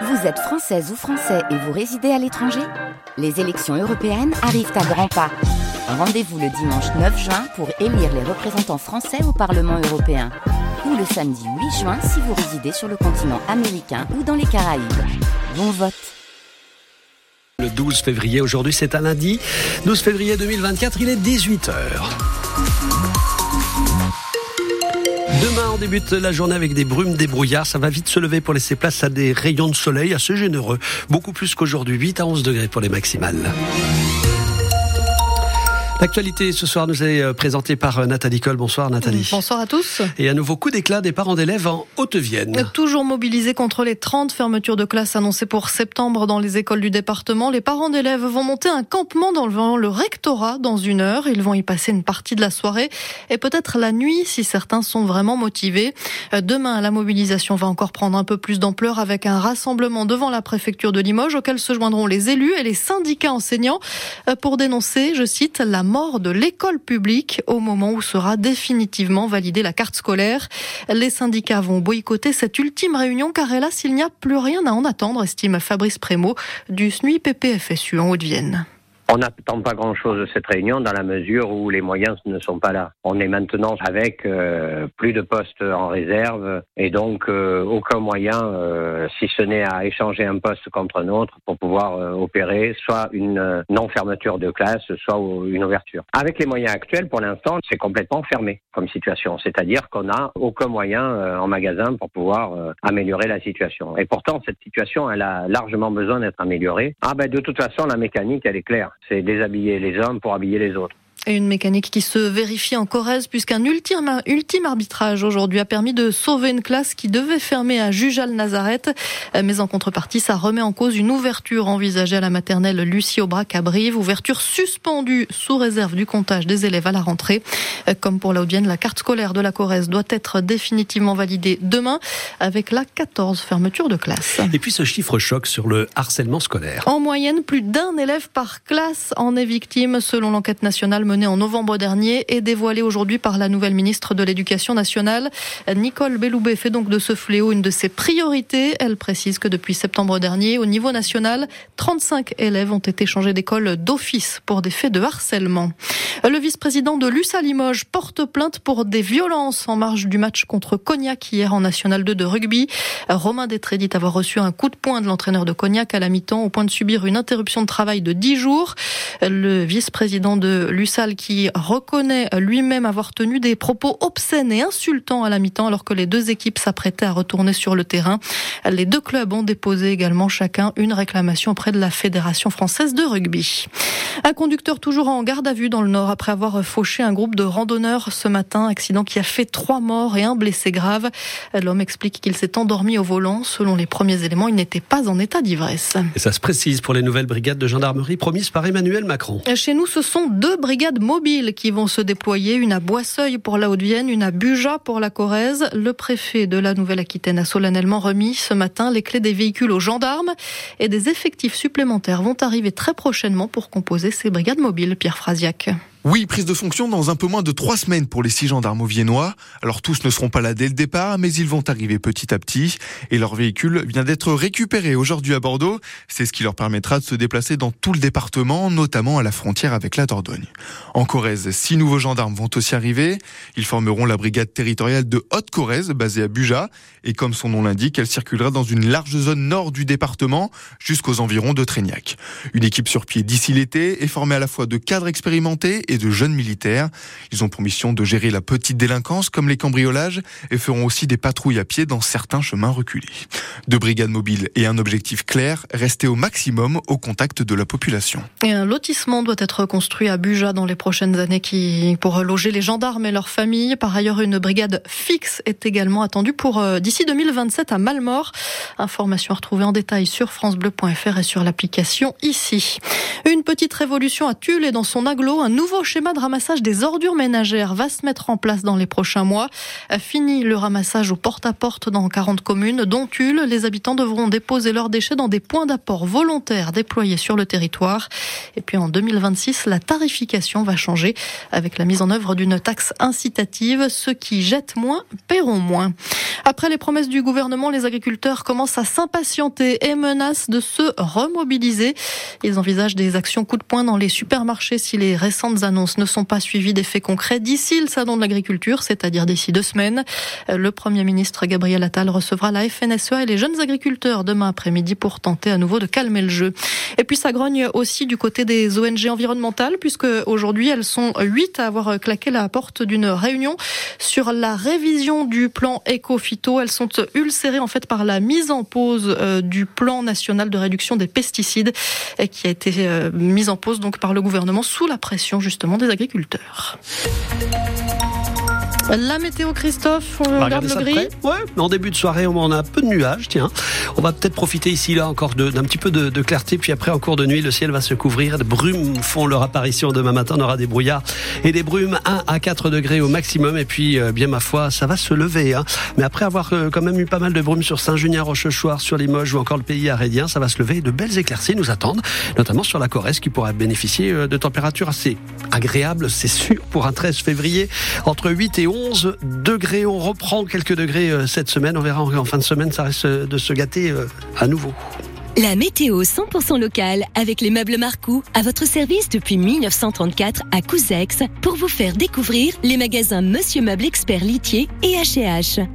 Vous êtes française ou français et vous résidez à l'étranger Les élections européennes arrivent à grands pas. Rendez-vous le dimanche 9 juin pour élire les représentants français au Parlement européen. Ou le samedi 8 juin si vous résidez sur le continent américain ou dans les Caraïbes. Bon vote Le 12 février, aujourd'hui c'est un lundi. 12 février 2024, il est 18h. On débute la journée avec des brumes, des brouillards. Ça va vite se lever pour laisser place à des rayons de soleil assez généreux. Beaucoup plus qu'aujourd'hui, 8 à 11 degrés pour les maximales. L'actualité ce soir nous est euh, présentée par euh, Nathalie Coll. Bonsoir Nathalie. Bonsoir à tous. Et à nouveau coup d'éclat des parents d'élèves en Haute-Vienne. Toujours mobilisés contre les 30 fermetures de classes annoncées pour septembre dans les écoles du département, les parents d'élèves vont monter un campement dans le rectorat dans une heure. Ils vont y passer une partie de la soirée et peut-être la nuit si certains sont vraiment motivés. Euh, demain, la mobilisation va encore prendre un peu plus d'ampleur avec un rassemblement devant la préfecture de Limoges auquel se joindront les élus et les syndicats enseignants pour dénoncer, je cite, la mort de l'école publique au moment où sera définitivement validée la carte scolaire. Les syndicats vont boycotter cette ultime réunion car hélas, il n'y a plus rien à en attendre, estime Fabrice Prémot du SNUI PPFSU en Haute-Vienne. On n'attend pas grand-chose de cette réunion dans la mesure où les moyens ne sont pas là. On est maintenant avec euh, plus de postes en réserve et donc euh, aucun moyen, euh, si ce n'est à échanger un poste contre un autre pour pouvoir opérer soit une non-fermeture de classe, soit une ouverture. Avec les moyens actuels, pour l'instant, c'est complètement fermé comme situation. C'est-à-dire qu'on n'a aucun moyen en magasin pour pouvoir améliorer la situation. Et pourtant, cette situation, elle a largement besoin d'être améliorée. Ah ben de toute façon, la mécanique, elle est claire c'est déshabiller les hommes pour habiller les autres. Et une mécanique qui se vérifie en Corrèze puisqu'un ultime, ultime arbitrage aujourd'hui a permis de sauver une classe qui devait fermer à Jujal-Nazareth. Mais en contrepartie, ça remet en cause une ouverture envisagée à la maternelle Lucie Aubrac à Brive. Ouverture suspendue sous réserve du comptage des élèves à la rentrée. Comme pour la la carte scolaire de la Corrèze doit être définitivement validée demain avec la 14 fermeture de classe. Et puis ce chiffre choc sur le harcèlement scolaire. En moyenne, plus d'un élève par classe en est victime selon l'enquête nationale menée en novembre dernier et dévoilé aujourd'hui par la nouvelle ministre de l'Éducation nationale. Nicole Belloubet fait donc de ce fléau une de ses priorités. Elle précise que depuis septembre dernier, au niveau national, 35 élèves ont été changés d'école d'office pour des faits de harcèlement. Le vice-président de l'USA Limoges porte plainte pour des violences en marge du match contre Cognac hier en National 2 de rugby. Romain Détré dit avoir reçu un coup de poing de l'entraîneur de Cognac à la mi-temps au point de subir une interruption de travail de 10 jours. Le vice-président de l'USA qui reconnaît lui-même avoir tenu des propos obscènes et insultants à la mi-temps alors que les deux équipes s'apprêtaient à retourner sur le terrain. Les deux clubs ont déposé également chacun une réclamation auprès de la Fédération française de rugby. Un conducteur toujours en garde à vue dans le Nord après avoir fauché un groupe de randonneurs ce matin, accident qui a fait trois morts et un blessé grave. L'homme explique qu'il s'est endormi au volant. Selon les premiers éléments, il n'était pas en état d'ivresse. Et ça se précise pour les nouvelles brigades de gendarmerie promises par Emmanuel Macron. Chez nous, ce sont deux brigades mobiles qui vont se déployer, une à Boisseuil pour la Haute-Vienne, une à Buja pour la Corrèze. Le préfet de la Nouvelle-Aquitaine a solennellement remis ce matin les clés des véhicules aux gendarmes et des effectifs supplémentaires vont arriver très prochainement pour composer ces brigades mobiles. Pierre Frasiac. Oui, prise de fonction dans un peu moins de trois semaines pour les six gendarmes viennois. Alors tous ne seront pas là dès le départ, mais ils vont arriver petit à petit. Et leur véhicule vient d'être récupéré aujourd'hui à Bordeaux. C'est ce qui leur permettra de se déplacer dans tout le département, notamment à la frontière avec la Dordogne. En Corrèze, six nouveaux gendarmes vont aussi arriver. Ils formeront la brigade territoriale de Haute-Corrèze, basée à Buja. Et comme son nom l'indique, elle circulera dans une large zone nord du département, jusqu'aux environs de Trégnac. Une équipe sur pied d'ici l'été est formée à la fois de cadres expérimentés de jeunes militaires. Ils ont pour mission de gérer la petite délinquance comme les cambriolages et feront aussi des patrouilles à pied dans certains chemins reculés. Deux brigades mobiles et un objectif clair, rester au maximum au contact de la population. Et un lotissement doit être construit à Buja dans les prochaines années qui, pour loger les gendarmes et leurs familles. Par ailleurs, une brigade fixe est également attendue pour euh, d'ici 2027 à Malmort. Information à retrouver en détail sur francebleu.fr et sur l'application ici. Une petite révolution à Tulle et dans son aglo, un nouveau nouveau schéma de ramassage des ordures ménagères va se mettre en place dans les prochains mois. Fini le ramassage au porte-à-porte dans 40 communes, dont Tulle. Les habitants devront déposer leurs déchets dans des points d'apport volontaires déployés sur le territoire. Et puis en 2026, la tarification va changer avec la mise en œuvre d'une taxe incitative. Ceux qui jettent moins paieront moins. Après les promesses du gouvernement, les agriculteurs commencent à s'impatienter et menacent de se remobiliser. Ils envisagent des actions coup de poing dans les supermarchés si les récentes annonces ne sont pas suivies d'effets concrets d'ici le salon de l'agriculture, c'est-à-dire d'ici deux semaines. Le Premier ministre Gabriel Attal recevra la FNSEA et les jeunes agriculteurs demain après-midi pour tenter à nouveau de calmer le jeu. Et puis ça grogne aussi du côté des ONG environnementales puisque aujourd'hui elles sont huit à avoir claqué la porte d'une réunion sur la révision du plan éco-phyto. Elles sont ulcérées en fait par la mise en pause euh, du plan national de réduction des pesticides qui a été euh, mise en pause donc par le gouvernement sous la pression justement des agriculteurs. La météo, Christophe, on, regarde le gris. Ouais, en début de soirée, on a un peu de nuages, tiens. On va peut-être profiter ici, là, encore d'un petit peu de, de, clarté. Puis après, en cours de nuit, le ciel va se couvrir. Les brumes font leur apparition demain matin. On aura des brouillards et des brumes 1 à 4 degrés au maximum. Et puis, euh, bien ma foi, ça va se lever. Hein. Mais après avoir euh, quand même eu pas mal de brumes sur Saint-Junien, Rochechouart, sur Limoges ou encore le pays arédien, ça va se lever. De belles éclaircies nous attendent, notamment sur la Corrèze qui pourra bénéficier euh, de températures assez agréables, c'est sûr, pour un 13 février. Entre 8 et 11 degrés. On reprend quelques degrés euh, cette semaine. On verra en fin de semaine, ça reste de se gâter euh, à nouveau. La météo 100% locale avec les meubles Marcou à votre service depuis 1934 à Couzex pour vous faire découvrir les magasins Monsieur Meuble Expert Litier et H&H.